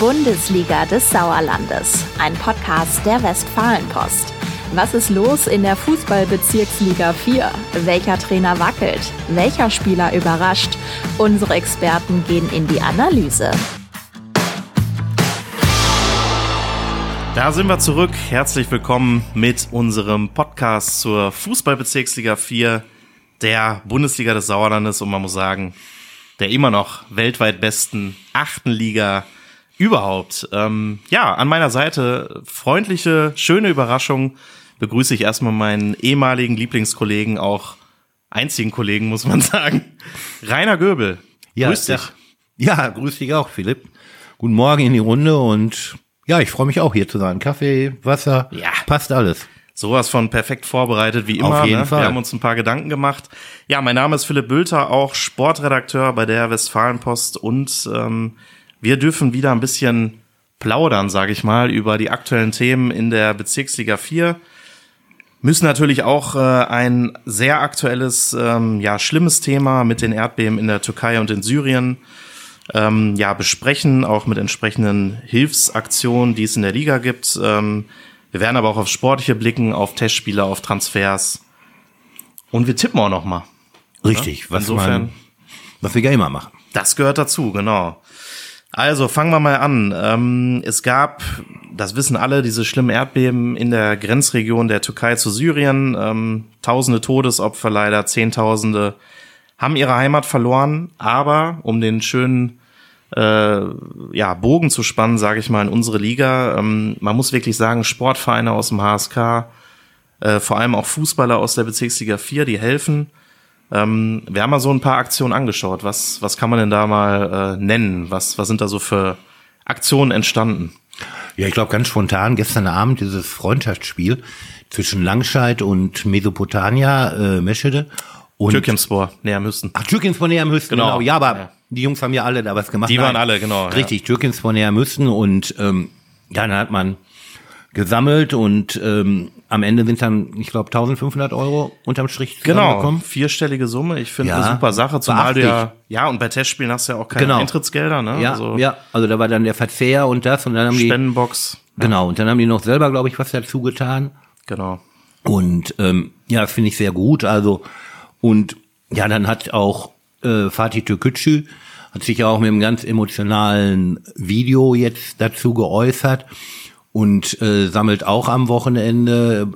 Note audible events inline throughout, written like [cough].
Bundesliga des Sauerlandes, ein Podcast der Westfalenpost. Was ist los in der Fußballbezirksliga 4? Welcher Trainer wackelt? Welcher Spieler überrascht? Unsere Experten gehen in die Analyse. Da sind wir zurück. Herzlich willkommen mit unserem Podcast zur Fußballbezirksliga 4 der Bundesliga des Sauerlandes und man muss sagen, der immer noch weltweit besten achten Liga überhaupt. Ähm, ja, an meiner Seite freundliche, schöne Überraschung begrüße ich erstmal meinen ehemaligen Lieblingskollegen, auch einzigen Kollegen, muss man [laughs] sagen, Rainer Göbel. Ja, grüß dich. Ja, grüß dich auch, Philipp. Guten Morgen in die Runde und ja, ich freue mich auch hier zu sein. Kaffee, Wasser, ja. passt alles. Sowas von perfekt vorbereitet wie immer. Auf jeden ne? Fall. Wir haben uns ein paar Gedanken gemacht. Ja, mein Name ist Philipp Bülter, auch Sportredakteur bei der Westfalenpost und ähm, wir dürfen wieder ein bisschen plaudern, sage ich mal, über die aktuellen Themen in der Bezirksliga 4. Müssen natürlich auch äh, ein sehr aktuelles, ähm, ja, schlimmes Thema mit den Erdbeben in der Türkei und in Syrien ähm, ja, besprechen, auch mit entsprechenden Hilfsaktionen, die es in der Liga gibt. Ähm, wir werden aber auch auf Sportliche blicken, auf Testspiele, auf Transfers. Und wir tippen auch noch mal. Richtig, was, Insofern, man, was wir ja immer machen. das gehört dazu, genau. Also fangen wir mal an. Ähm, es gab, das wissen alle, diese schlimmen Erdbeben in der Grenzregion der Türkei zu Syrien. Ähm, tausende Todesopfer leider, Zehntausende haben ihre Heimat verloren. Aber um den schönen äh, ja, Bogen zu spannen, sage ich mal, in unsere Liga, ähm, man muss wirklich sagen, Sportvereine aus dem HSK, äh, vor allem auch Fußballer aus der Bezirksliga 4, die helfen. Ähm, wir haben mal so ein paar Aktionen angeschaut. Was, was kann man denn da mal äh, nennen? Was, was sind da so für Aktionen entstanden? Ja, ich glaube ganz spontan gestern Abend dieses Freundschaftsspiel zwischen Langscheid und Mesopotamia, äh, Meschede. Und Türkimspor, näher müssen. Ach, Türkins von näher müssten, Genau. genau. Ja, aber Ja. die Jungs haben ja alle da was gemacht. Die waren alle, genau, ja. Richtig, Türkins von näher müssten und ähm, ja, dann hat man gesammelt und ähm, am Ende sind dann, ich glaube, 1500 Euro unterm Strich Genau, vierstellige Summe. Ich finde Ja, eine super Sache, zumal du ja, ja, und bei Testspielen hast du ja auch keine Genau. Eintrittsgelder, ne? Ja, also ja, also da war dann der Verzehr und das und dann haben die, Spendenbox. genau, und dann haben die noch selber, glaube ich, was dazu getan. Genau. Und ähm, ja, finde ich sehr gut. Also und ja, dann hat auch äh, Fatih Türkücü hat sich ja auch mit einem ganz emotionalen Video jetzt dazu geäußert und äh, sammelt auch am Wochenende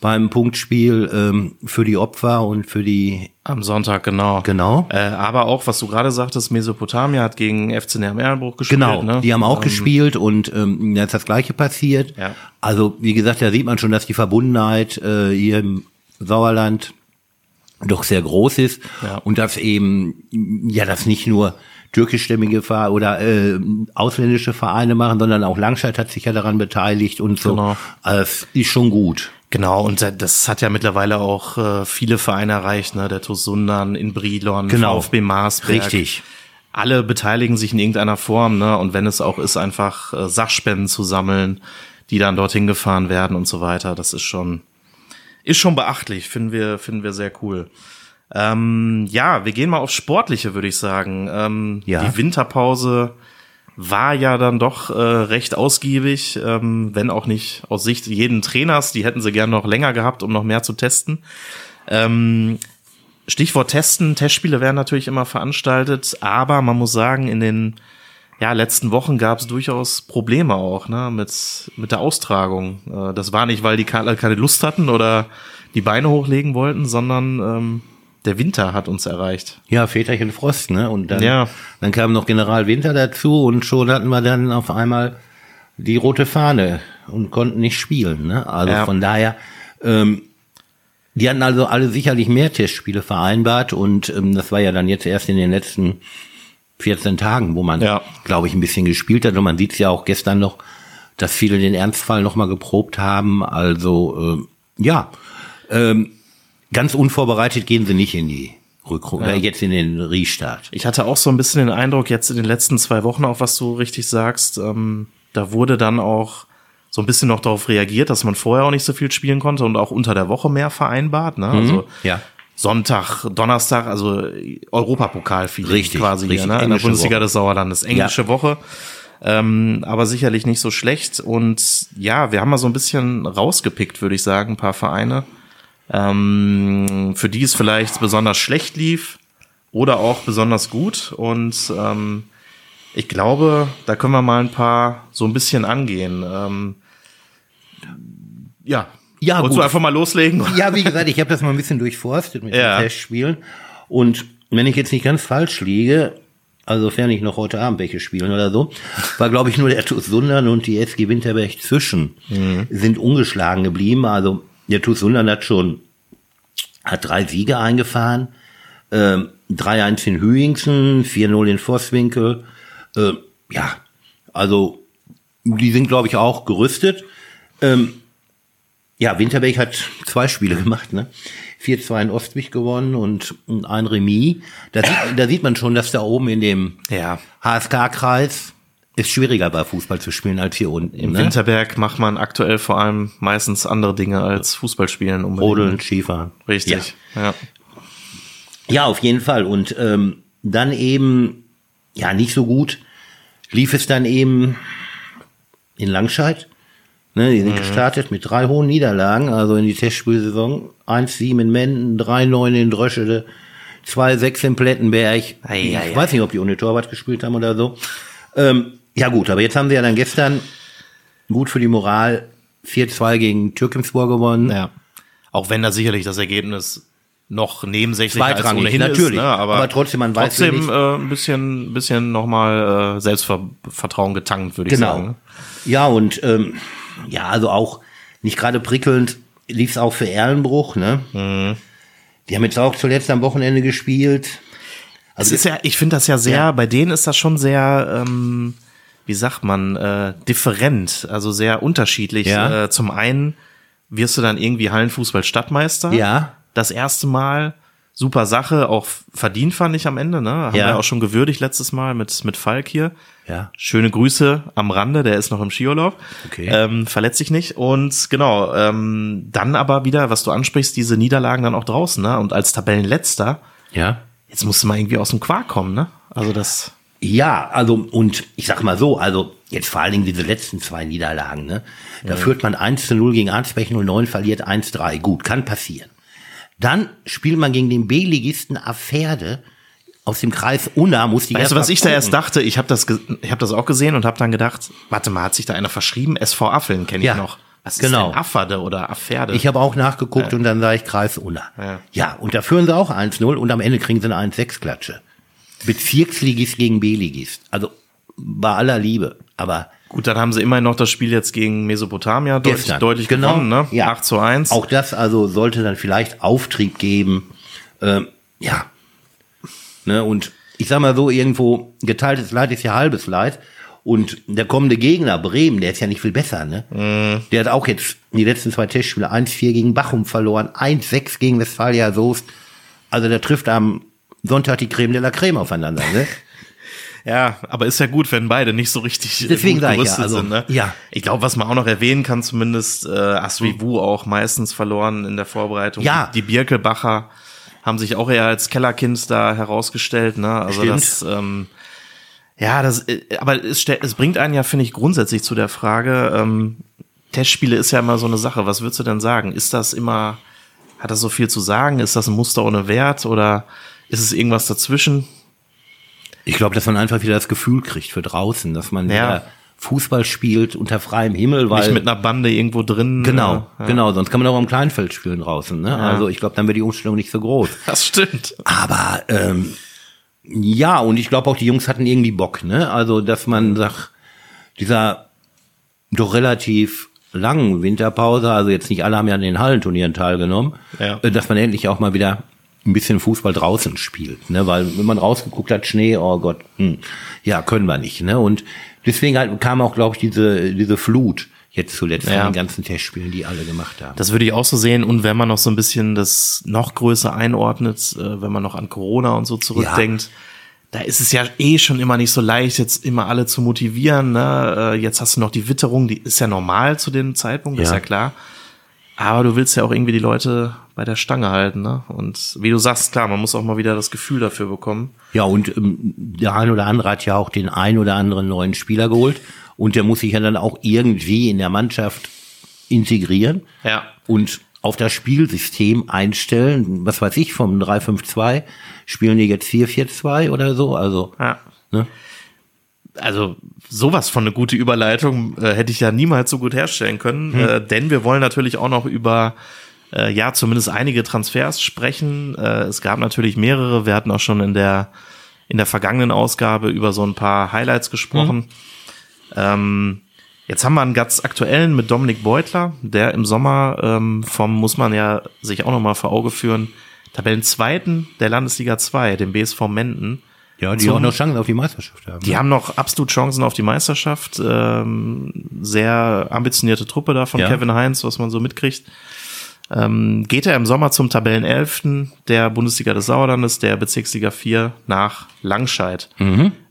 beim Punktspiel ähm, für die Opfer und für die Am Sonntag, genau. genau Äh, aber auch, was du gerade sagtest, Mesopotamia hat gegen FC Erlenbruch gespielt. Genau, ne? die haben auch Ähm, gespielt und ähm, da ist das Gleiche passiert. Ja. Also wie gesagt, da sieht man schon, dass die Verbundenheit äh, hier im Sauerland doch sehr groß ist Ja. und dass eben ja das nicht nur türkischstämmige Vereine oder äh, ausländische Vereine machen, sondern auch Langscheid hat sich ja daran beteiligt und so. Genau. Das ist schon gut. Genau, und da- das hat ja mittlerweile auch äh, viele Vereine erreicht, ne? Der TuS Sundern in Brilon, Genau. VfB Marsberg. Richtig. Alle beteiligen sich in irgendeiner Form, ne? Und wenn es auch ist, einfach äh, Sachspenden zu sammeln, die dann dorthin gefahren werden und so weiter, das ist schon, ist schon beachtlich, finden wir, finden wir sehr cool. Ähm, ja, wir gehen mal aufs Sportliche, würde ich sagen. Ähm, Ja. Die Winterpause war ja dann doch äh, recht ausgiebig, ähm, wenn auch nicht aus Sicht jeden Trainers. Die hätten sie gern noch länger gehabt, um noch mehr zu testen. Ähm, Stichwort Testen, Testspiele werden natürlich immer veranstaltet, aber man muss sagen, in den ja, letzten Wochen gab es durchaus Probleme auch ne, mit, mit der Austragung. Äh, das war nicht, weil die keine Lust hatten oder die Beine hochlegen wollten, sondern ähm, der Winter hat uns erreicht. Ja, Väterchen Frost, ne? Und dann, Ja. dann kam noch General Winter dazu und schon hatten wir dann auf einmal die rote Fahne und konnten nicht spielen. Ne? Also Ja. von daher, ähm, die hatten also alle sicherlich mehr Testspiele vereinbart und ähm, das war ja dann jetzt erst in den letzten 14 Tagen, wo man, Ja. glaube ich, ein bisschen gespielt hat. Und man sieht es ja auch gestern noch, dass viele den Ernstfall nochmal geprobt haben. Also ähm, ja, ähm, ganz unvorbereitet gehen sie nicht in die Rückrunde, Ja. jetzt in den Restart. Ich hatte auch so ein bisschen den Eindruck, jetzt in den letzten zwei Wochen, auch was du richtig sagst, ähm, da wurde dann auch so ein bisschen noch darauf reagiert, dass man vorher auch nicht so viel spielen konnte und auch unter der Woche mehr vereinbart. Ne? Also ja. Sonntag, Donnerstag, also Europapokal viel Richtig, quasi richtig, hier, ne? in der Bundesliga Woche. des Sauerlandes, englische Woche. Ähm, aber sicherlich nicht so schlecht. Und ja, wir haben mal so ein bisschen rausgepickt, würde ich sagen, ein paar Vereine, ähm, für die es vielleicht besonders schlecht lief oder auch besonders gut. Und ähm, ich glaube, da können wir mal ein paar so ein bisschen angehen. Ähm, ja. Ja, Wolltest gut. du einfach mal loslegen? Ja, wie gesagt, ich habe das mal ein bisschen durchforstet mit Ja. den Testspielen. Und wenn ich jetzt nicht ganz falsch liege, also sofern ich noch heute Abend welche spielen oder so, war glaube ich nur der TuS Sundern und die SG Winterberg zwischen sind ungeschlagen geblieben. Also der TuS Sundern hat schon hat drei Siege eingefahren, ähm, 3-1 in Hüingsen, 4-0 in Vosswinkel. Äh, ja, also die sind glaube ich auch gerüstet. Ähm, ja, Winterberg hat zwei Spiele [laughs] gemacht, ne? 4-2 in Ostwig gewonnen und ein Remis. Da sieht, da sieht man schon, dass da oben in dem Ja. HSK-Kreis es schwieriger war, Fußball zu spielen als hier unten. Im ne? Winterberg macht man aktuell vor allem meistens andere Dinge als Fußball spielen. unbedingt. Rodeln, Skifahren. Richtig. Ja. Ja, auf jeden Fall. Und ähm, dann eben, ja, nicht so gut lief es dann eben in Langscheid. Ne, die sind gestartet mit drei hohen Niederlagen, also in die Testspielsaison. 1-7 in Menden, 3-9 in Dröschede, 2-6 in Plettenberg. Ei, ich ei, weiß nicht, ob die ohne Torwart gespielt haben oder so. Ähm, ja gut, aber jetzt haben sie ja dann gestern gut für die Moral 4-2 gegen Türkenspor gewonnen. ja. Auch wenn da sicherlich das Ergebnis noch nebensächlich als ohnehin natürlich. ist, ne? aber, Aber trotzdem, man weiß trotzdem nicht- äh, ein bisschen, bisschen nochmal äh, Selbstvertrauen getankt, würde ich Genau. sagen. Ja, und ähm, ja, also auch nicht gerade prickelnd lief es auch für Erlenbruch, ne? Mhm. Die haben jetzt auch zuletzt am Wochenende gespielt. Also ist ja, ich finde das ja sehr, Ja. bei denen ist das schon sehr, ähm, wie sagt man, äh, different, also sehr unterschiedlich. Ja. Äh, zum einen wirst du dann irgendwie Hallenfußball-Stadtmeister. Ja. Das erste Mal. Super Sache, auch verdient fand ich am Ende, ne? Haben Ja. wir auch schon gewürdigt letztes Mal mit, mit Falk hier. Ja. Schöne Grüße am Rande, der ist noch im Skiurlaub. Okay. Ähm, verletzt sich nicht. Und genau, ähm, dann aber wieder, was du ansprichst, diese Niederlagen dann auch draußen, ne? Und als Tabellenletzter, Ja. jetzt musst du mal irgendwie aus dem Quark kommen, ne? Also das. Ja, also und ich sag mal so, also jetzt vor allen Dingen diese letzten zwei Niederlagen, ne? Da führt man 1 zu 0 gegen Arnsberg 09, verliert 1-3. Gut, kann passieren. Dann spielt man gegen den B-Ligisten Aferde aus dem Kreis Unna, muss die Weißt du, was mal ich da erst gucken. dachte? Ich habe das, ich habe das auch gesehen und habe dann gedacht, warte mal, hat sich da einer verschrieben? SV Affeln kenne ich Ja, noch. Was ist genau. denn Afferde oder Afferde? Ich habe auch nachgeguckt und dann sah ich Kreis Unna. Ja. Ja. und da führen sie auch 1-0 und am Ende kriegen sie eine 1-6-Klatsche. Bezirksligist gegen B-Ligist. Also bei aller Liebe. Aber Gut, dann haben sie immerhin noch das Spiel jetzt gegen Mesopotamia deutlich, gestern. deutlich genau, gewonnen, ne? Ja. 8 zu 1. Auch das also sollte dann vielleicht Auftrieb geben. Ähm, ja. Ne, und ich sag mal so, irgendwo geteiltes Leid ist ja halbes Leid. Und der kommende Gegner, Bremen, der ist ja nicht viel besser, ne? Mhm. Der hat auch jetzt die letzten zwei Testspiele 1-4 gegen Bachum verloren, 1-6 gegen Westfalia Soest. Also der trifft am Sonntag die Creme de la Creme aufeinander, ne? [laughs] Ja, aber ist ja gut, wenn beide nicht so richtig äh, Deswegen gut ich ja, gerüstet also, sind. Ne? ja. Ich glaube, was man auch noch erwähnen kann, zumindest äh, Asvivu auch meistens verloren in der Vorbereitung. Ja. Die Birkelbacher haben sich auch eher als Kellerkind da herausgestellt. Ne? Also Stimmt. das, ähm, ja, das, äh, aber es, es bringt einen ja, finde ich, grundsätzlich zu der Frage, ähm, Testspiele ist ja immer so eine Sache. Was würdest du denn sagen? Ist das immer, hat das so viel zu sagen? Ist das ein Muster ohne Wert oder ist es irgendwas dazwischen? Ich glaube, dass man einfach wieder das Gefühl kriegt für draußen, dass man Ja. wieder Fußball spielt unter freiem Himmel, weil Nicht mit einer Bande irgendwo drin. Genau, äh, ja. genau, sonst kann man auch am Kleinfeld spielen draußen. Ne? Also ich glaube, dann wäre die Umstellung nicht so groß. [laughs] Das stimmt. Aber ähm, ja, und ich glaube auch, die Jungs hatten irgendwie Bock, ne? Also, dass man sagt, dieser doch relativ langen Winterpause, also jetzt nicht alle haben ja an den Hallenturnieren teilgenommen, Ja. äh, dass man endlich auch mal wieder ein bisschen Fußball draußen spielt, ne? Weil wenn man rausgeguckt hat, Schnee, oh Gott, hm, ja, können wir nicht, ne? Und deswegen halt kam auch, glaube ich, diese, diese Flut jetzt zuletzt Ja. von den ganzen Testspielen, die alle gemacht haben. Das würde ich auch so sehen. Und wenn man noch so ein bisschen das noch größer einordnet, äh, wenn man noch an Corona und so zurückdenkt, da ist es ja eh schon immer nicht so leicht, jetzt immer alle zu motivieren. Ne? Äh, Jetzt hast du noch die Witterung, die ist ja normal zu dem Zeitpunkt, ist Ja. ja klar. Aber du willst ja auch irgendwie die Leute bei der Stange halten, ne? Und wie du sagst, klar, man muss auch mal wieder das Gefühl dafür bekommen. Ja, und ähm, der ein oder andere hat ja auch den ein oder anderen neuen Spieler geholt. Und der muss sich ja dann auch irgendwie in der Mannschaft integrieren. Ja. Und auf das Spielsystem einstellen. Was weiß ich, vom 3-5-2 spielen die jetzt 4-4-2 oder so. Also, Ja. ne? Also sowas von eine gute Überleitung äh, hätte ich ja niemals so gut herstellen können, äh, denn wir wollen natürlich auch noch über äh, ja zumindest einige Transfers sprechen. Äh, es gab natürlich mehrere. Wir hatten auch schon in der in der vergangenen Ausgabe über so ein paar Highlights gesprochen. Ähm, jetzt haben wir einen ganz aktuellen mit Dominik Beutler, der im Sommer ähm, vom muss man ja sich auch noch mal vor Auge führen Tabellenzweiten der Landesliga 2, dem BSV Menden. Ja, die auch noch Chancen auf die Meisterschaft haben. Die haben noch absolut Chancen auf die Meisterschaft. Ähm, sehr ambitionierte Truppe da von Ja. Kevin Heinz, was man so mitkriegt. Ähm, geht er im Sommer zum Tabellenelften der Bundesliga des Sauerlandes, der Bezirksliga 4 nach Langscheid.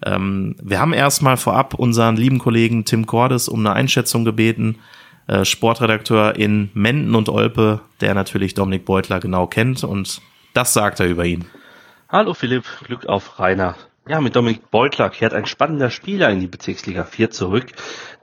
Ähm, wir haben erstmal vorab unseren lieben Kollegen Tim Cordes um eine Einschätzung gebeten, äh, Sportredakteur in Menden und Olpe, der natürlich Dominik Beutler genau kennt und das sagt er über ihn. Hallo Philipp, Glück auf Rainer. Ja, mit Dominik Beutler kehrt ein spannender Spieler in die Bezirksliga 4 zurück,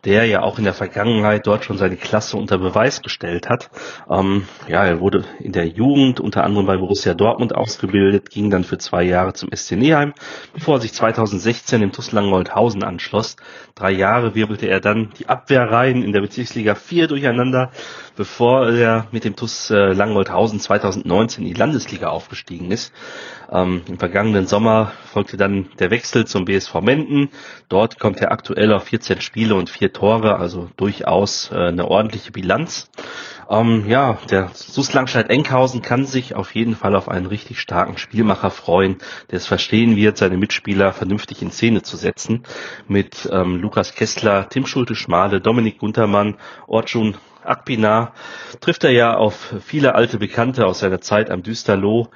der ja auch in der Vergangenheit dort schon seine Klasse unter Beweis gestellt hat. Ähm, ja, er wurde in der Jugend unter anderem bei Borussia Dortmund ausgebildet, ging dann für zwei Jahre zum SC Neheim, bevor er sich 2016 im TuS Langengoldhausen anschloss. Drei Jahre wirbelte er dann die Abwehrreihen in der Bezirksliga 4 durcheinander, bevor er mit dem TuS äh, Langengoldhausen 2019 in die Landesliga aufgestiegen ist. Ähm, Im vergangenen Sommer folgte dann der Wechsel zum BSV Menden. Dort kommt er aktuell auf 14 Spiele und vier Tore, also durchaus äh, eine ordentliche Bilanz. Ähm, ja, der SUS Langscheid-Enkhausen kann sich auf jeden Fall auf einen richtig starken Spielmacher freuen, der es verstehen wird, seine Mitspieler vernünftig in Szene zu setzen. Mit ähm, Lukas Kessler, Tim Schulte-Schmale, Dominik Guntermann, Ortschun Akpina trifft er ja auf viele alte Bekannte aus seiner Zeit am Düsterloh.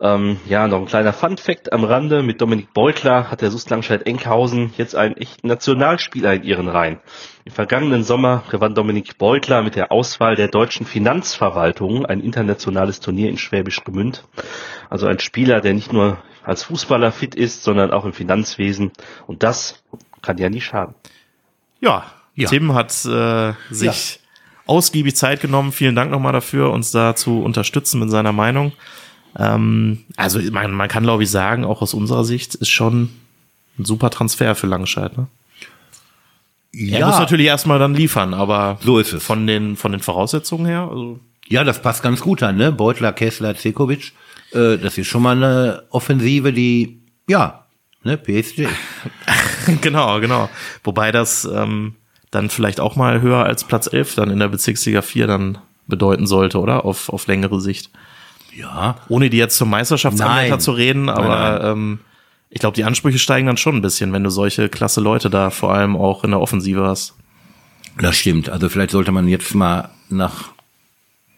Ähm, ja, noch ein kleiner Fun-Fact am Rande. Mit Dominik Beutler hat der SUS Langscheid-Enkhausen jetzt einen echten Nationalspieler in ihren Reihen. Im vergangenen Sommer gewann Dominik Beutler mit der Auswahl der deutschen Finanzverwaltung ein internationales Turnier in Schwäbisch Gmünd. Also ein Spieler, der nicht nur als Fußballer fit ist, sondern auch im Finanzwesen. Und das kann ja nie schaden. Ja, Ja. Tim hat äh, sich ausgiebig Zeit genommen. Vielen Dank nochmal dafür, uns da zu unterstützen mit seiner Meinung. Ähm, also man, man kann, glaube ich, sagen, auch aus unserer Sicht ist schon ein super Transfer für Langscheid. Ne? Er muss natürlich erstmal dann liefern, aber So ist es. von den von den Voraussetzungen her, also Ja, das passt ganz gut an, ne? Beutler, Kessler, Zekovic. Äh, das ist schon mal eine Offensive, die, ja, ne, PSG. [laughs] genau, genau. Wobei das ähm, dann vielleicht auch mal höher als Platz 11 dann in der Bezirksliga 4 dann bedeuten sollte, oder? Auf, auf längere Sicht. Ja. Ohne die jetzt zum Meisterschaftsanwärter Nein. zu reden, aber Ähm, ich glaube, die Ansprüche steigen dann schon ein bisschen, wenn du solche klasse Leute da vor allem auch in der Offensive hast. Das stimmt. Also vielleicht sollte man jetzt mal nach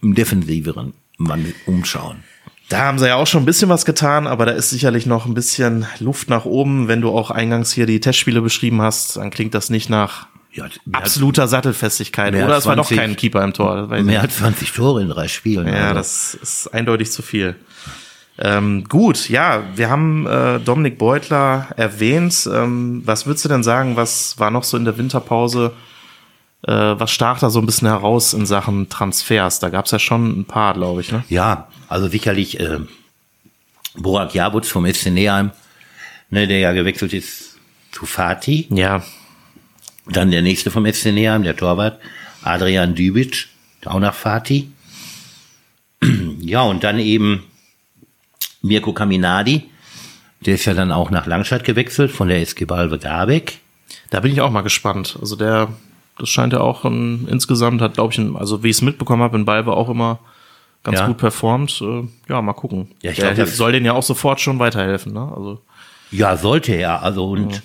einem defensiveren Mann umschauen. Da haben sie ja auch schon ein bisschen was getan, aber da ist sicherlich noch ein bisschen Luft nach oben. Wenn du auch eingangs hier die Testspiele beschrieben hast, dann klingt das nicht nach Ja, absoluter Sattelfestigkeit. mehr Oder als es war doch 20 kein Keeper im Tor. mehr nicht. als 20 Tore in drei Spielen. Ja, also. das ist eindeutig zu viel. Ähm, gut, ja, wir haben äh, Dominik Beutler erwähnt. Ähm, was würdest du denn sagen, was war noch so in der Winterpause? Äh, was stach da so ein bisschen heraus in Sachen Transfers? Da gab's ja schon ein paar, glaube ich. Ne? Ja, also sicherlich äh, Borak Jabutz vom SC Neheim, ne, der ja gewechselt ist zu Fatih. Ja, Dann der nächste vom SC Neheim, der Torwart, Adrian Dübic, auch nach Fatih. [clears throat] Ja, und dann eben Mirko Kaminadi, der ist ja dann auch nach Langstadt gewechselt von der SG Balve Garbeck. da bin ich auch mal gespannt. Also der, das scheint ja auch ein, insgesamt hat, glaube ich, ein, also wie ich es mitbekommen habe, in Balve auch immer ganz Ja. gut performt. Äh, ja, mal gucken. Ja, ich der glaub, das- soll denen ja auch sofort schon weiterhelfen. Ne? Also Ja, sollte er. Also und ja,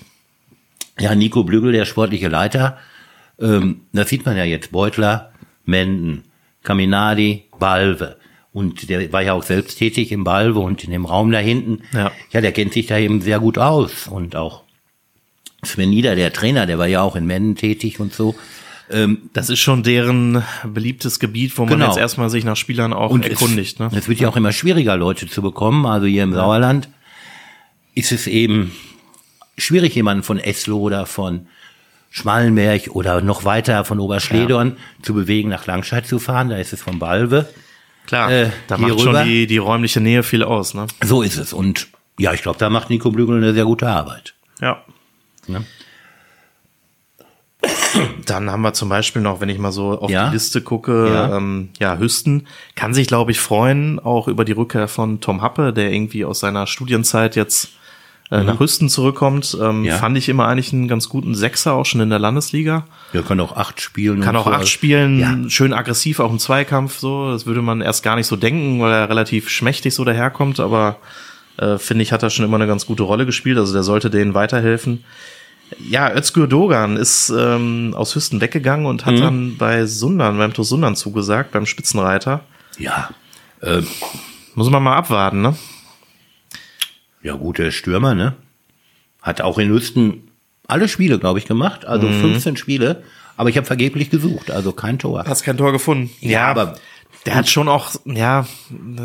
Nico Blügel, der sportliche Leiter, ähm, das sieht man ja jetzt. Beutler, Menden, Kaminadi, Balve. Und der war ja auch selbst tätig im Balve und in dem Raum da hinten. Ja. ja, der kennt sich da eben sehr gut aus. Und auch Sven Nieder, der Trainer, der war ja auch in Menden tätig und so. Ähm, Das ist schon deren beliebtes Gebiet, wo man Genau. jetzt erstmal sich nach Spielern auch und erkundigt. es, Ne? es wird ja auch immer schwieriger, Leute zu bekommen. Also hier im Sauerland ist es eben schwierig, jemanden von Eslo oder von Schmallenberg oder noch weiter von Oberschledorn zu bewegen, nach Langscheid zu fahren. Da ist es von Balve. Klar, äh, da macht rüber. schon die, die räumliche Nähe viel aus. Ne? So ist es. Und ja, ich glaube, da macht Nico Blügel eine sehr gute Arbeit. Ja. Ne? Dann haben wir zum Beispiel noch, wenn ich mal so auf Ja. die Liste gucke, Ja. ja, ähm, ja Hüsten kann sich, glaube ich, freuen, auch über die Rückkehr von Tom Happe, der irgendwie aus seiner Studienzeit jetzt äh, nach Hüsten zurückkommt. Ähm, Mhm. Ja. Fand ich immer eigentlich einen ganz guten Sechser, auch schon in der Landesliga. Der kann auch acht spielen. Kann auch so. acht spielen, Ja. schön aggressiv, auch im Zweikampf so. Das würde man erst gar nicht so denken, weil er relativ schmächtig so daherkommt, aber äh, finde ich, hat er schon immer eine ganz gute Rolle gespielt. Also der sollte denen weiterhelfen. Ja, Özgür Dogan ist ähm, aus Hüsten weggegangen und Mhm. hat dann bei Sundern, beim TuS Sundern zugesagt, beim Spitzenreiter. Ja. Äh, Muss man mal abwarten, ne? Ja, gut, der ist Stürmer, ne? Hat auch in Hüsten alle Spiele, glaube ich, gemacht. Also Mhm. 15 Spiele. Aber ich habe vergeblich gesucht, also kein Tor. Hast kein Tor gefunden. Ja, aber der hat schon auch, ja,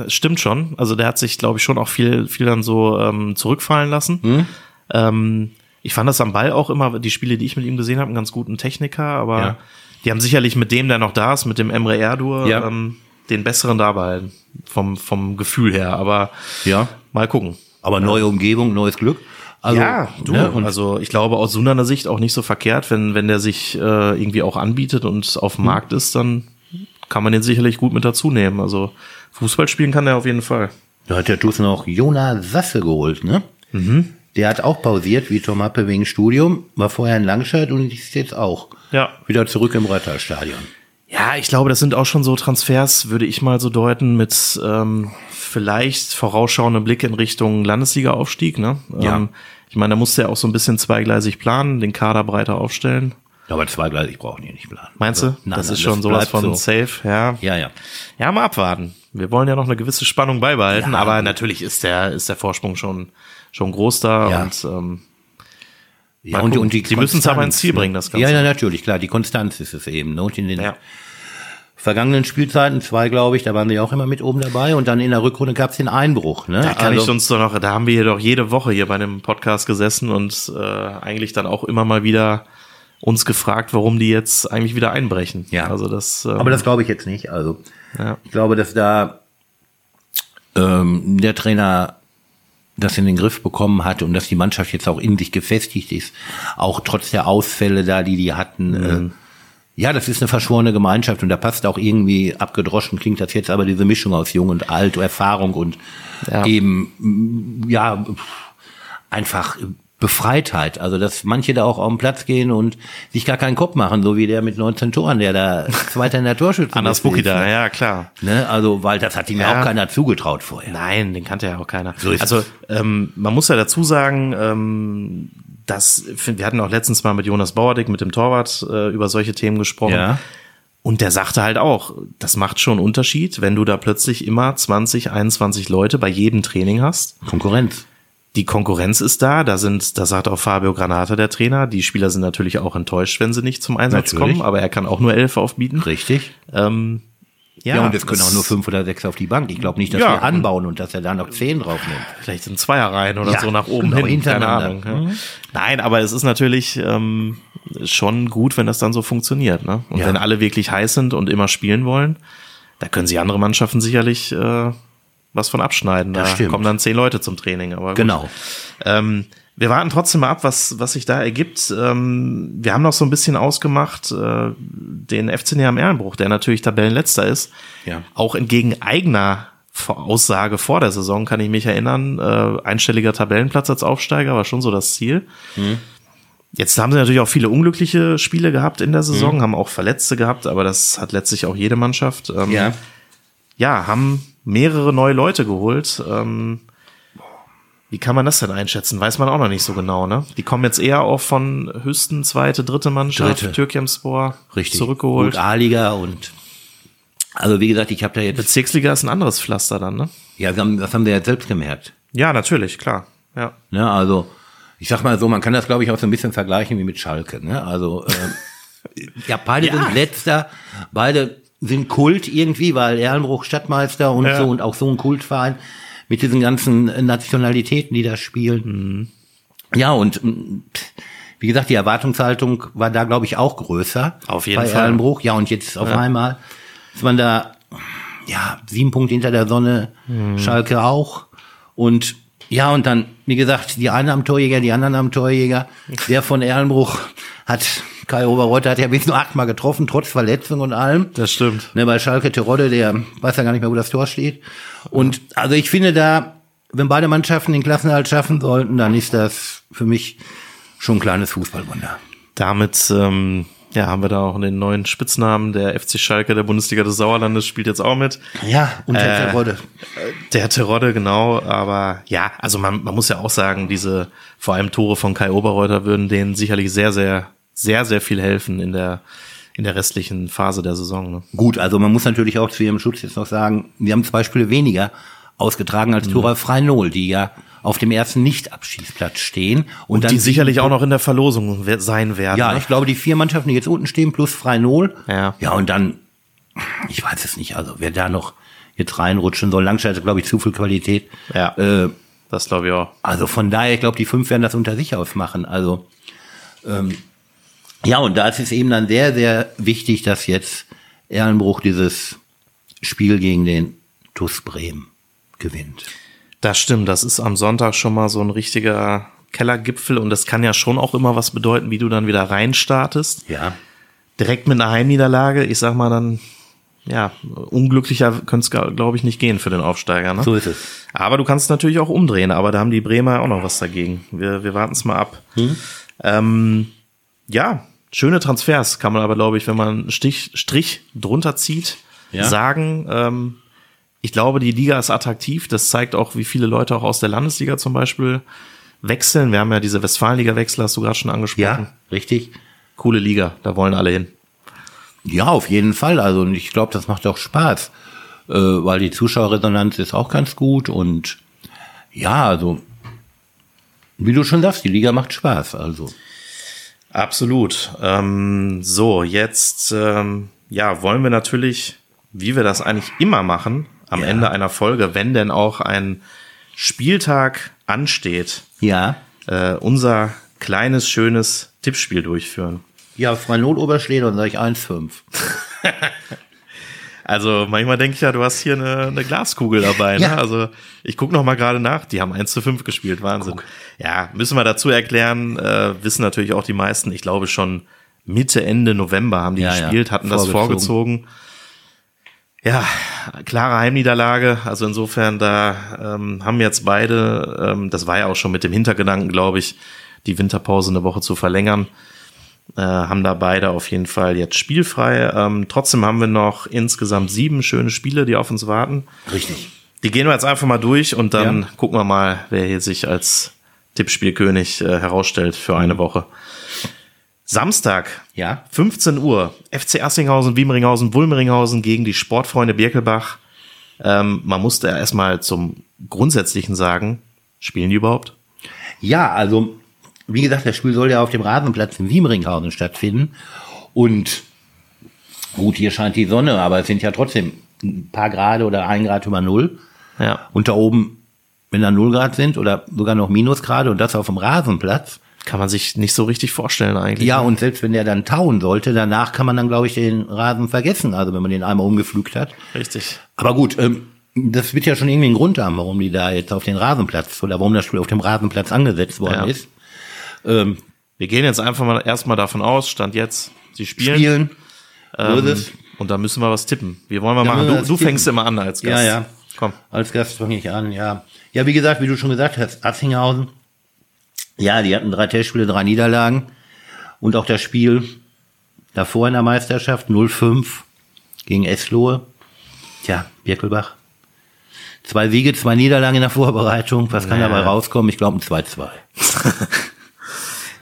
stimmt schon. Also der hat sich, glaube ich, schon auch viel, viel dann so ähm, zurückfallen lassen. Hm? Ähm, ich fand das am Ball auch immer, die Spiele, die ich mit ihm gesehen habe, einen ganz guten Techniker, aber Ja. die haben sicherlich mit dem, der noch da ist, mit dem Emre Erdur, Ja. ähm, den besseren da behalten. Vom, vom Gefühl her. Aber Ja. mal gucken. Aber neue Umgebung, neues Glück. Also, ja, du, ne, also ich glaube aus Sundaner Sicht auch nicht so verkehrt, wenn, wenn der sich äh, irgendwie auch anbietet und auf dem Hm. Markt ist, dann kann man den sicherlich gut mit dazu nehmen. Also Fußball spielen kann er auf jeden Fall. da hat der TuS noch Jona Sasse geholt, ne? Mhm. Der hat auch pausiert, wie Tom Happe wegen Studium, war vorher in Langscheid und ist jetzt auch Ja. wieder zurück im Retterstadion. Ja, ich glaube, das sind auch schon so Transfers, würde ich mal so deuten, mit ähm, vielleicht vorausschauendem Blick in Richtung Landesliga-Aufstieg. Ne? Ja. Ähm, ich meine, da musste er auch so ein bisschen zweigleisig planen, den Kader breiter aufstellen. Aber zweigleisig brauchen die nicht planen. Meinst Also, du? nein, das nein, ist schon sowas bleibt von so. safe, ja. Ja, ja. Ja, mal abwarten. Wir wollen ja noch eine gewisse Spannung beibehalten, Ja, aber natürlich ist der, ist der Vorsprung schon, schon groß da Ja. und ähm, Ja, und, und die Sie müssen es aber ins Ziel ne? bringen, das Ganze. Ja, ja, natürlich, klar. Die Konstanz ist es eben. Ne? Und in den ja. vergangenen Spielzeiten, zwei glaube ich, da waren sie auch immer mit oben dabei. Und dann in der Rückrunde gab es den Einbruch. Ne? Da kann Also- ich uns doch noch, da haben wir hier doch jede Woche hier bei dem Podcast gesessen und äh, eigentlich dann auch immer mal wieder uns gefragt, warum die jetzt eigentlich wieder einbrechen. Ja. Also das, ähm, Aber das glaube ich jetzt nicht. Also Ja. ich glaube, dass da ähm, der Trainer das in den Griff bekommen hat und dass die Mannschaft jetzt auch in sich gefestigt ist, auch trotz der Ausfälle da, die die hatten. Mhm. Äh, ja, das ist eine verschworene Gemeinschaft und da passt auch irgendwie abgedroschen klingt das jetzt, aber diese Mischung aus Jung und Alt, Erfahrung und Ja. eben ja einfach Befreitheit. Also dass manche da auch auf den Platz gehen und sich gar keinen Kopf machen, so wie der mit 19 Toren, der da [laughs] Zweiter in der Torschütze Anders Buki da, ja klar. Ne? Also, weil das hat ihm ja Ja. auch keiner zugetraut vorher. Nein, den kannte ja auch keiner. So also ähm, man muss ja dazu sagen, ähm, dass wir hatten auch letztens mal mit Jonas Bauerdick, mit dem Torwart, äh, über solche Themen gesprochen. Ja. Und der sagte halt auch, das macht schon einen Unterschied, wenn du da plötzlich immer 20, 21 Leute bei jedem Training hast. Konkurrenz. Die Konkurrenz ist da, da sind, da sagt auch Fabio Granata, der Trainer. Die Spieler sind natürlich auch enttäuscht, wenn sie nicht zum Einsatz Natürlich. kommen, aber er kann auch nur elf aufbieten. Richtig. Ähm, Ja, und es können auch nur fünf oder sechs auf die Bank. Ich glaube nicht, dass Ja. wir anbauen und dass er da noch zehn drauf nimmt. vielleicht in Zweierreihen oder Ja, so nach oben genau, hin, keine. Ahnung. Ja. Nein, aber es ist natürlich ähm, schon gut, wenn das dann so funktioniert. Ne? Und Ja. wenn alle wirklich heiß sind und immer spielen wollen, da können sich andere Mannschaften sicherlich äh, was von abschneiden. Da kommen dann zehn Leute zum Training. Aber gut. Genau. Ähm, wir warten trotzdem mal ab, was, was sich da ergibt. Ähm, wir haben noch so ein bisschen ausgemacht, äh, den FC Neam Erlenbruch, der natürlich Tabellenletzter ist. Ja. Auch entgegen eigener Aussage vor der Saison kann ich mich erinnern, äh, einstelliger Tabellenplatz als Aufsteiger war schon so das Ziel. Mhm. Jetzt haben sie natürlich auch viele unglückliche Spiele gehabt in der Mhm. Saison, haben auch Verletzte gehabt, aber das hat letztlich auch jede Mannschaft. Ähm, ja, haben mehrere neue Leute geholt. Ähm, wie kann man das denn einschätzen? Weiß man auch noch nicht so genau, ne? Die kommen jetzt eher auch von höchsten zweite, dritte Mannschaft, Dritte. Türkemspor, Richtig. zurückgeholt. Gut, A-Liga und also wie gesagt, ich habe da jetzt, Bezirksliga ist ein anderes Pflaster dann, ne? ja, das haben, das haben wir jetzt selbst gemerkt. Ja, natürlich, klar. Ja. Ne? Also ich sag mal so, man kann das glaube ich auch so ein bisschen vergleichen wie mit Schalke. Ne? Also äh, [laughs] Ja, beide sind letzter, beide sind Kult irgendwie, weil Erlenbruch Stadtmeister und Ja. so und auch so ein Kultverein mit diesen ganzen Nationalitäten, die da spielen. Mhm. Ja, und mm, wie gesagt, die Erwartungshaltung war da, glaube ich, auch größer. Auf jeden bei Fall. Erlenbruch. Ja, und jetzt auf einmal ist man da, ja, sieben Punkte hinter der Sonne, Mhm. Schalke auch. Und ja, und dann, wie gesagt, die einen am Torjäger, die anderen am Torjäger. Der von Erlenbruch hat, Kai Oberreuter hat ja bis nur achtmal getroffen, trotz Verletzung und allem. Das stimmt. Ne, bei Schalke Terodde, der weiß ja gar nicht mehr, wo das Tor steht. Und also ich finde da, wenn beide Mannschaften den Klassenerhalt schaffen sollten, dann ist das für mich schon ein kleines Fußballwunder. Damit ähm, ja, haben wir da auch den neuen Spitznamen. Der FC Schalke der Bundesliga des Sauerlandes spielt jetzt auch mit. Ja, und der Äh, Terodde. Der Terodde, genau. Aber ja, also man, man muss ja auch sagen, diese vor allem Tore von Kai Oberreuter würden denen sicherlich sehr, sehr, sehr, sehr viel helfen in der, in der restlichen Phase der Saison. Ne? Gut, also man muss natürlich auch zu ihrem Schutz jetzt noch sagen, wir haben zwei Spiele weniger ausgetragen als Tura Freinol, die ja auf dem ersten Nicht-Abschießplatz stehen. Und, dann Die sicherlich auch noch in der Verlosung sein werden. Ja, ne? ich glaube, die vier Mannschaften, die jetzt unten stehen, plus Freinol. Ja. Ja, und dann, ich weiß es nicht, also wer da noch jetzt reinrutschen soll, Langscheid hat, glaube ich, zu viel Qualität. Ja. Äh, Das glaube ich auch. also von daher, ich glaube, die fünf werden das unter sich ausmachen. Also ähm, ja, und da ist es eben dann sehr, sehr wichtig, dass jetzt Erlenbruch dieses Spiel gegen den TuS Bremen gewinnt. Das stimmt, das ist am Sonntag schon mal so ein richtiger Kellergipfel und das kann ja schon auch immer was bedeuten, wie du dann wieder reinstartest. Ja. Direkt mit einer Heimniederlage, ich sag mal dann, ja, unglücklicher könnte es, glaube ich, nicht gehen für den Aufsteiger. Ne? So ist es. Aber du kannst natürlich auch umdrehen, aber da haben die Bremer auch noch was dagegen. Wir, wir warten es mal ab. Ähm, ja, schöne Transfers kann man aber, glaube ich, wenn man einen Stich, Strich drunter zieht, Ja. sagen. Ähm, ich glaube, die Liga ist attraktiv. Das zeigt auch, wie viele Leute auch aus der Landesliga zum Beispiel wechseln. Wir haben ja diese Westfalenliga-Wechsel, hast du gerade schon angesprochen. Ja, richtig. Coole Liga, da wollen alle hin. Ja, auf jeden Fall. Also und ich glaube, das macht auch Spaß, äh, weil die Zuschauerresonanz ist auch ganz gut und ja, also wie du schon sagst, die Liga macht Spaß. Also Absolut. Ähm, so, jetzt ähm, ja, wollen wir natürlich, wie wir das eigentlich immer machen, am Ja. Ende einer Folge, wenn denn auch ein Spieltag ansteht, ja, äh, unser kleines, schönes Tippspiel durchführen. ja, Freinol Oberschleder und sage ich 1,5. [laughs] Also manchmal denke ich ja, du hast hier eine, eine Glaskugel dabei. Ne? Ja. Also ich gucke noch mal gerade nach. Die haben 1 zu 5 gespielt. Wahnsinn. Ja, müssen wir dazu erklären. Äh, wissen natürlich auch die meisten. Ich glaube schon Mitte, Ende November haben die Ja, gespielt, hatten das Vorgezogen. vorgezogen. Ja, klare Heimniederlage. Also insofern, da ähm, haben jetzt beide, ähm, das war ja auch schon mit dem Hintergedanken, glaube ich, die Winterpause eine Woche zu verlängern äh, haben da beide auf jeden Fall jetzt spielfrei. Ähm, trotzdem haben wir noch insgesamt sieben schöne Spiele, die auf uns warten. Richtig. Die gehen wir jetzt einfach mal durch und dann Ja. gucken wir mal, wer hier sich als Tippspielkönig äh, herausstellt für eine Woche. Samstag, Ja. 15 Uhr, FC Assinghausen, Wiemringhausen, Wulmeringhausen gegen die Sportfreunde Birkelbach. Ähm, man musste ja erstmal zum Grundsätzlichen sagen, spielen die überhaupt? Ja, also wie gesagt, das Spiel soll ja auf dem Rasenplatz in Wiemringhausen stattfinden. Und gut, hier scheint die Sonne, aber es sind ja trotzdem ein paar Grad oder ein Grad über Null. Ja. Und da oben, wenn da null Grad sind oder sogar noch Minusgrade und das auf dem Rasenplatz. Kann man sich nicht so richtig vorstellen eigentlich. Ja, und selbst wenn der dann tauen sollte, danach kann man dann, glaube ich, den Rasen vergessen, also wenn man den einmal umgepflügt hat. Richtig. Aber gut, ähm, das wird ja schon irgendwie einen Grund haben, warum die da jetzt auf den Rasenplatz oder warum das Spiel auf dem Rasenplatz angesetzt worden Ja. ist. Ähm, Wir gehen jetzt einfach mal erstmal davon aus, Stand jetzt, sie spielen. spielen. Ähm, und da müssen wir was tippen. Wie wollen wir Da machen? wir Du, du fängst immer an als Gast. Ja, ja. Komm. Als Gast fange ich an, ja. Ja, wie gesagt, wie du schon gesagt hast, Assinghausen. Ja, die hatten drei Testspiele, drei Niederlagen. Und auch das Spiel davor in der Meisterschaft, 0-5 gegen Eslohe. Tja, Birkelbach. Zwei Siege, zwei Niederlagen in der Vorbereitung. Was kann Ja. dabei rauskommen? Ich glaube ein 2-2. [laughs]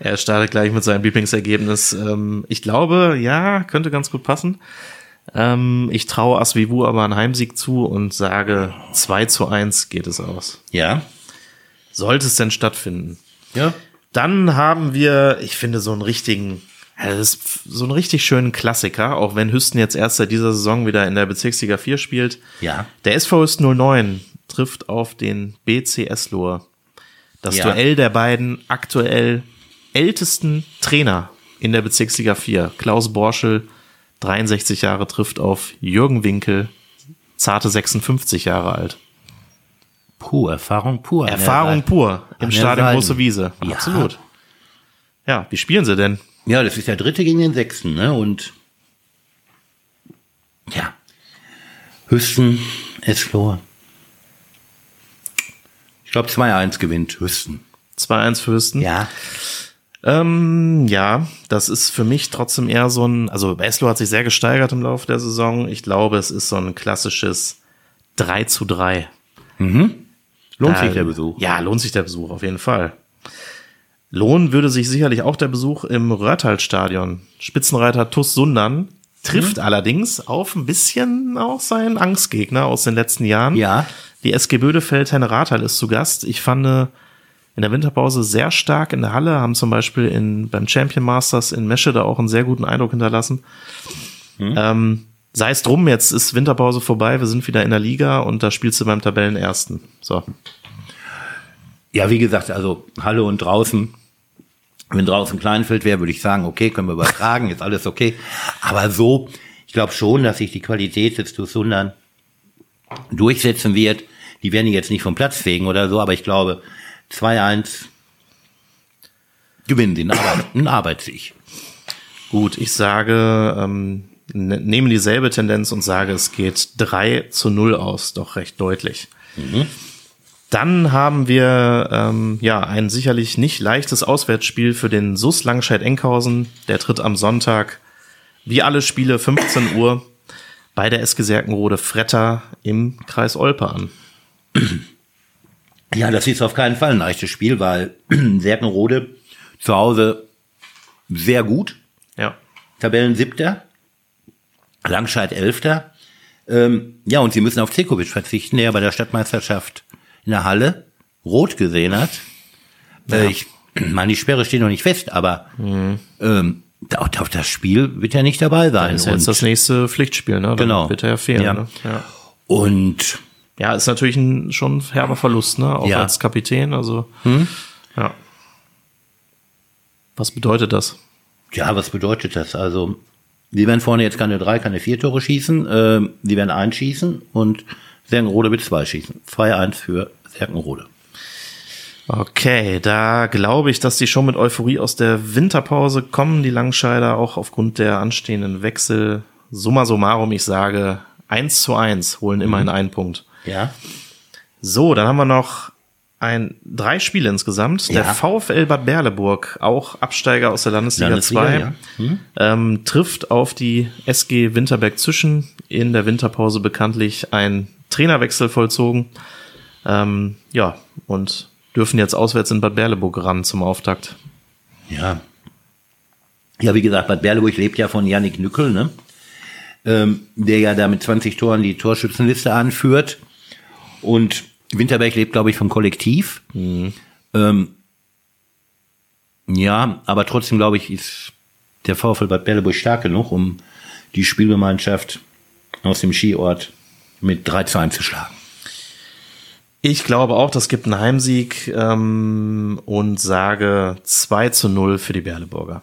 Er startet gleich mit seinem Lieblingsergebnis. Ähm, ich glaube, ja, könnte ganz gut passen. Ähm, ich traue Asvivu aber einen Heimsieg zu und sage 2 zu 1 geht es aus. Ja? Sollte es denn stattfinden? Ja. Dann haben wir, ich finde, so einen richtigen das ist so ein richtig schönen Klassiker, auch wenn Hüsten jetzt erst seit dieser Saison wieder in der Bezirksliga 4 spielt. Ja. Der SV Hüsten 09 trifft auf den BC Eslohe. Das Ja. Duell der beiden aktuell ältesten Trainer in der Bezirksliga 4. Klaus Borschel, 63 Jahre, trifft auf Jürgen Winkel, zarte 56 Jahre alt. Puh, Erfahrung pur. Erfahrung pur im Stadion. Große Wiese. Ja. Absolut. Ja, wie spielen sie denn? Ja, das ist der dritte gegen den sechsten, ne? Und ja. Hüsten, Eslohe. Ich glaube 2-1 gewinnt Hüsten. 2-1 für Hüsten. Ja. Ähm, ja, das ist für mich trotzdem eher so ein, also Eslo hat sich sehr gesteigert im Laufe der Saison. Ich glaube, es ist so ein klassisches 3 zu 3. Lohnt sich Äh, der Besuch. Ja, lohnt sich der Besuch auf jeden Fall. Lohnen würde sich sicherlich auch der Besuch im Röhrtal-Stadion. Spitzenreiter Tuss Sundern trifft Mhm. allerdings auf ein bisschen auch seinen Angstgegner aus den letzten Jahren. Ja. Die SG Bödefeld Henne Rathal ist zu Gast. Ich fand in der Winterpause sehr stark in der Halle, haben zum Beispiel in, beim Champion Masters in Meschede auch einen sehr guten Eindruck hinterlassen. Ähm, sei es drum, jetzt ist Winterpause vorbei, wir sind wieder in der Liga und da spielst du beim Tabellenersten. So. Ja, wie gesagt, also Halle und draußen. Wenn draußen Kleinfeld wäre, würde ich sagen, okay, können wir übertragen, ist alles okay. Aber so, ich glaube schon, dass sich die Qualität des Sundern durchsetzen wird. Die werden jetzt nicht vom Platz fegen oder so, aber ich glaube, 2-1 gewinnen sie einen Arbeitssieg. Gut, ich sage, ähm, ne, nehme dieselbe Tendenz und sage, es geht 3 zu 0 aus, doch recht deutlich. Dann haben wir ähm, ja ein sicherlich nicht leichtes Auswärtsspiel für den SUS Langscheid-Enkhausen. Der tritt am Sonntag, wie alle Spiele, 15 Uhr bei der SG Serkenrode Fretter im Kreis Olpe an. [coughs] Ja, das ist auf keinen Fall ein leichtes Spiel, weil [clears throat] Serkenrode zu Hause sehr gut, Ja. Tabellen siebter, Langscheid elfter. Ähm, ja, und sie müssen auf Zekovic verzichten, der bei der Stadtmeisterschaft in der Halle rot gesehen hat. Äh, ich [clears throat] meine, die Sperre steht noch nicht fest, aber ähm, da- auf das Spiel wird er nicht dabei sein. Ist ja jetzt Und, das nächste Pflichtspiel, ne? Dann Genau. Wird er ja fehlen, Ja. ne? Ja. und Ja, ist natürlich ein schon herber Verlust, ne? Auch Ja. als Kapitän, also. Ja. Was bedeutet das? ja, was bedeutet das? Also, sie werden vorne jetzt keine drei, keine vier Tore schießen, ähm, sie werden einschießen und Serkenrode wird zwei schießen. 2-1 für Serkenrode. Okay, da glaube ich, dass die schon mit Euphorie aus der Winterpause kommen, die Langscheider, auch aufgrund der anstehenden Wechsel. Summa summarum, ich sage 1 zu 1, holen immerhin einen Punkt. Ja. So, dann haben wir noch ein, drei Spiele insgesamt. Der Ja. VfL Bad Berleburg, auch Absteiger aus der Landesliga, Landesliga, 2, ja. Hm. ähm, trifft auf die SG Winterberg Zwischen. In der Winterpause bekanntlich ein Trainerwechsel vollzogen. Ähm, ja, und dürfen jetzt auswärts in Bad Berleburg ran zum Auftakt. Ja. Ja, wie gesagt, Bad Berleburg lebt ja von Yannick Nückel, ne? Ähm, der ja da mit 20 Toren die Torschützenliste anführt. Und Winterberg lebt, glaube ich, vom Kollektiv. Ähm, ja, aber trotzdem, glaube ich, ist der VfL Bad Berleburg stark genug, um die Spielgemeinschaft aus dem Skiort mit 3 zu 1 zu schlagen. Ich glaube auch, das gibt einen Heimsieg ähm, und sage 2 zu 0 für die Berleburger.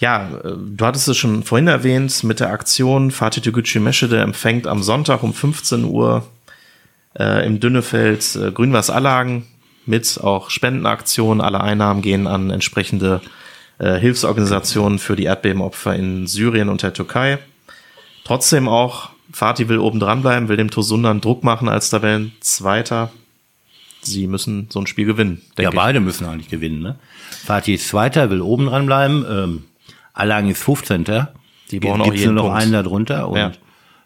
Ja, äh, du hattest es schon vorhin erwähnt mit der Aktion Fatih Tegucci Meschede empfängt am Sonntag um 15 Uhr äh, im Dünnefeld äh, Grünwas-Allagen mit auch Spendenaktionen. Alle Einnahmen gehen an entsprechende äh, Hilfsorganisationen für die Erdbebenopfer in Syrien und der Türkei. Trotzdem auch, Fatih will oben dran bleiben, will dem Tosundern Druck machen als Tabellenzweiter. Sie müssen so ein Spiel gewinnen, Ja, ich. beide müssen eigentlich gewinnen. Ne? Fatih ist Zweiter, will oben dran bleiben. Ähm, Allagen ist 15. Die brauchen auch Gibt's jeden nur noch Punkt. einen darunter. Und ja,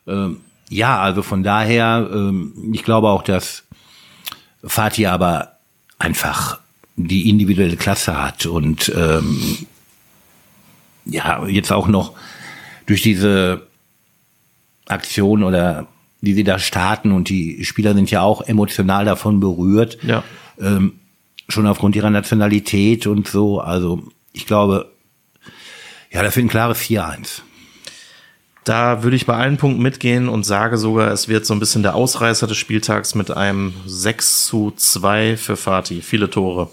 ähm, ja also von daher, ähm, ich glaube auch, dass Fatih aber einfach die individuelle Klasse hat und ähm, ja, jetzt auch noch durch diese Aktion oder die sie da starten und die Spieler sind ja auch emotional davon berührt Ja. ähm, schon aufgrund ihrer Nationalität und so. Also ich glaube, Ja, das wird ein klares 4-1. Da würde ich bei allen Punkten mitgehen und sage sogar, es wird so ein bisschen der Ausreißer des Spieltags mit einem 6 zu 2 für Fatih. Viele Tore.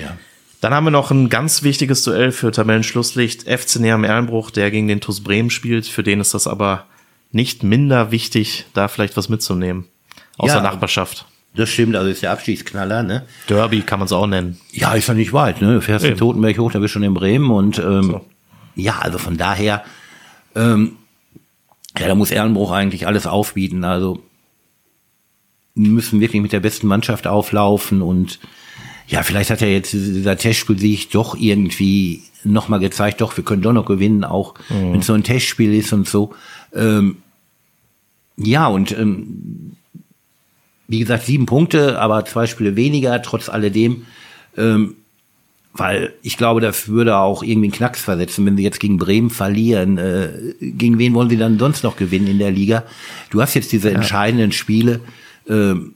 Ja. Dann haben wir noch ein ganz wichtiges Duell für Tabellenschlusslicht. FC Neam Erlenbruch, der gegen den TuS Bremen spielt. Für den ist das aber nicht minder wichtig, da vielleicht was mitzunehmen. Aus Ja. der Nachbarschaft. Das stimmt, also ist der Abstiegsknaller, ne? Derby kann man es auch nennen. Ja, ist ja nicht weit, ne? Du fährst den Eben. Totenberg hoch, da bist du schon in Bremen und ähm, So. ja, also von daher, ähm, ja, da muss Ehrenbruch eigentlich alles aufbieten. Also müssen wirklich mit der besten Mannschaft auflaufen und ja, vielleicht hat ja jetzt dieser Testspiel sich doch irgendwie nochmal gezeigt, doch, wir können doch noch gewinnen, auch wenn es so ein Testspiel ist und so. Ähm, ja, und ähm, wie gesagt, sieben Punkte, aber zwei Spiele weniger, trotz alledem. Ähm, weil ich glaube, das würde auch irgendwie einen Knacks versetzen, wenn sie jetzt gegen Bremen verlieren. Äh, gegen wen wollen sie dann sonst noch gewinnen in der Liga? Du hast jetzt diese entscheidenden Spiele ähm,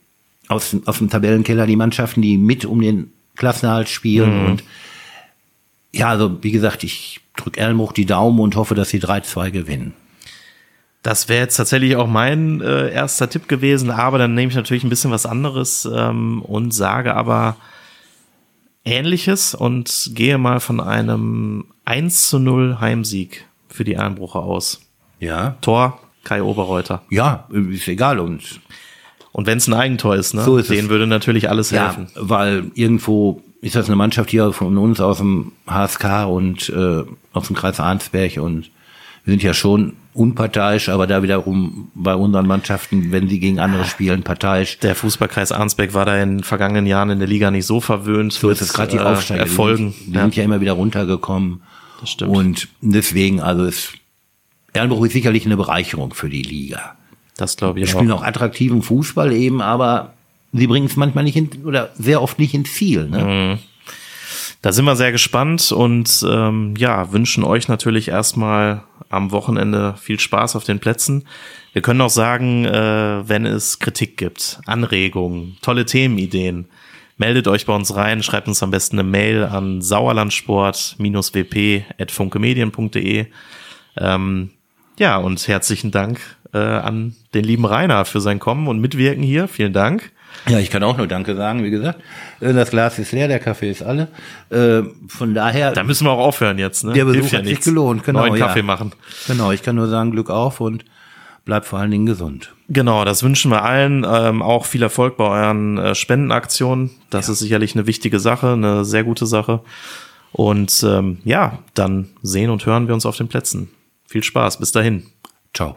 aus, dem- aus dem Tabellenkeller, die Mannschaften, die mit um den Klassenerhalt spielen. Und ja, also wie gesagt, ich drücke Ellenbruch die Daumen und hoffe, dass sie 3-2 gewinnen. Das wäre jetzt tatsächlich auch mein äh, erster Tipp gewesen, aber dann nehme ich natürlich ein bisschen was anderes ähm, und sage aber Ähnliches und gehe mal von einem 1 zu 0 Heimsieg für die Einbrucher aus. Ja. Tor Kai Oberreuter. Ja, ist egal. Und Und wenn es ein Eigentor ist, ne, So ist es. denen würde natürlich alles Ja, helfen. weil irgendwo ist das eine Mannschaft hier von uns aus dem HSK und äh, aus dem Kreis Arnsberg und wir sind ja schon unparteiisch, aber da wiederum bei unseren Mannschaften, wenn sie gegen andere spielen, parteiisch. Der Fußballkreis Arnsberg war da in den vergangenen Jahren in der Liga nicht so verwöhnt. So ist es gerade die äh, Aufsteiger. Erfolgen. Die, sind, die sind ja immer wieder runtergekommen. Das stimmt. Und deswegen, also es Ehrenbruch ist sicherlich eine Bereicherung für die Liga. das glaube Wir ich spielen auch. auch attraktiven Fußball eben, aber sie bringen es manchmal nicht in, oder sehr oft nicht ins Ziel. Ne? Da sind wir sehr gespannt und ähm, ja, wünschen euch natürlich erstmal am Wochenende viel Spaß auf den Plätzen. Wir können auch sagen, äh, wenn es Kritik gibt, Anregungen, tolle Themenideen, meldet euch bei uns rein, schreibt uns am besten eine Mail an sauerlandsport-wp.funkemedien.de. Ähm, ja, und herzlichen Dank äh, an den lieben Rainer für sein Kommen und Mitwirken hier. Vielen Dank. Ja, ich kann auch nur Danke sagen, wie gesagt. Äh, Das Glas ist leer, der Kaffee ist alle. Äh, Von daher, Da müssen wir auch aufhören jetzt. Ne? der Besuch Hilft ja hat sich nichts. gelohnt. Genau, Neuen ja. Kaffee machen. Genau, ich kann nur sagen, Glück auf und bleib vor allen Dingen gesund. Genau, das wünschen wir allen. Ähm, auch viel Erfolg bei euren äh, Spendenaktionen. Das ist sicherlich eine wichtige Sache, eine sehr gute Sache. Und ähm, ja, dann sehen und hören wir uns auf den Plätzen. Viel Spaß, bis dahin. Ciao.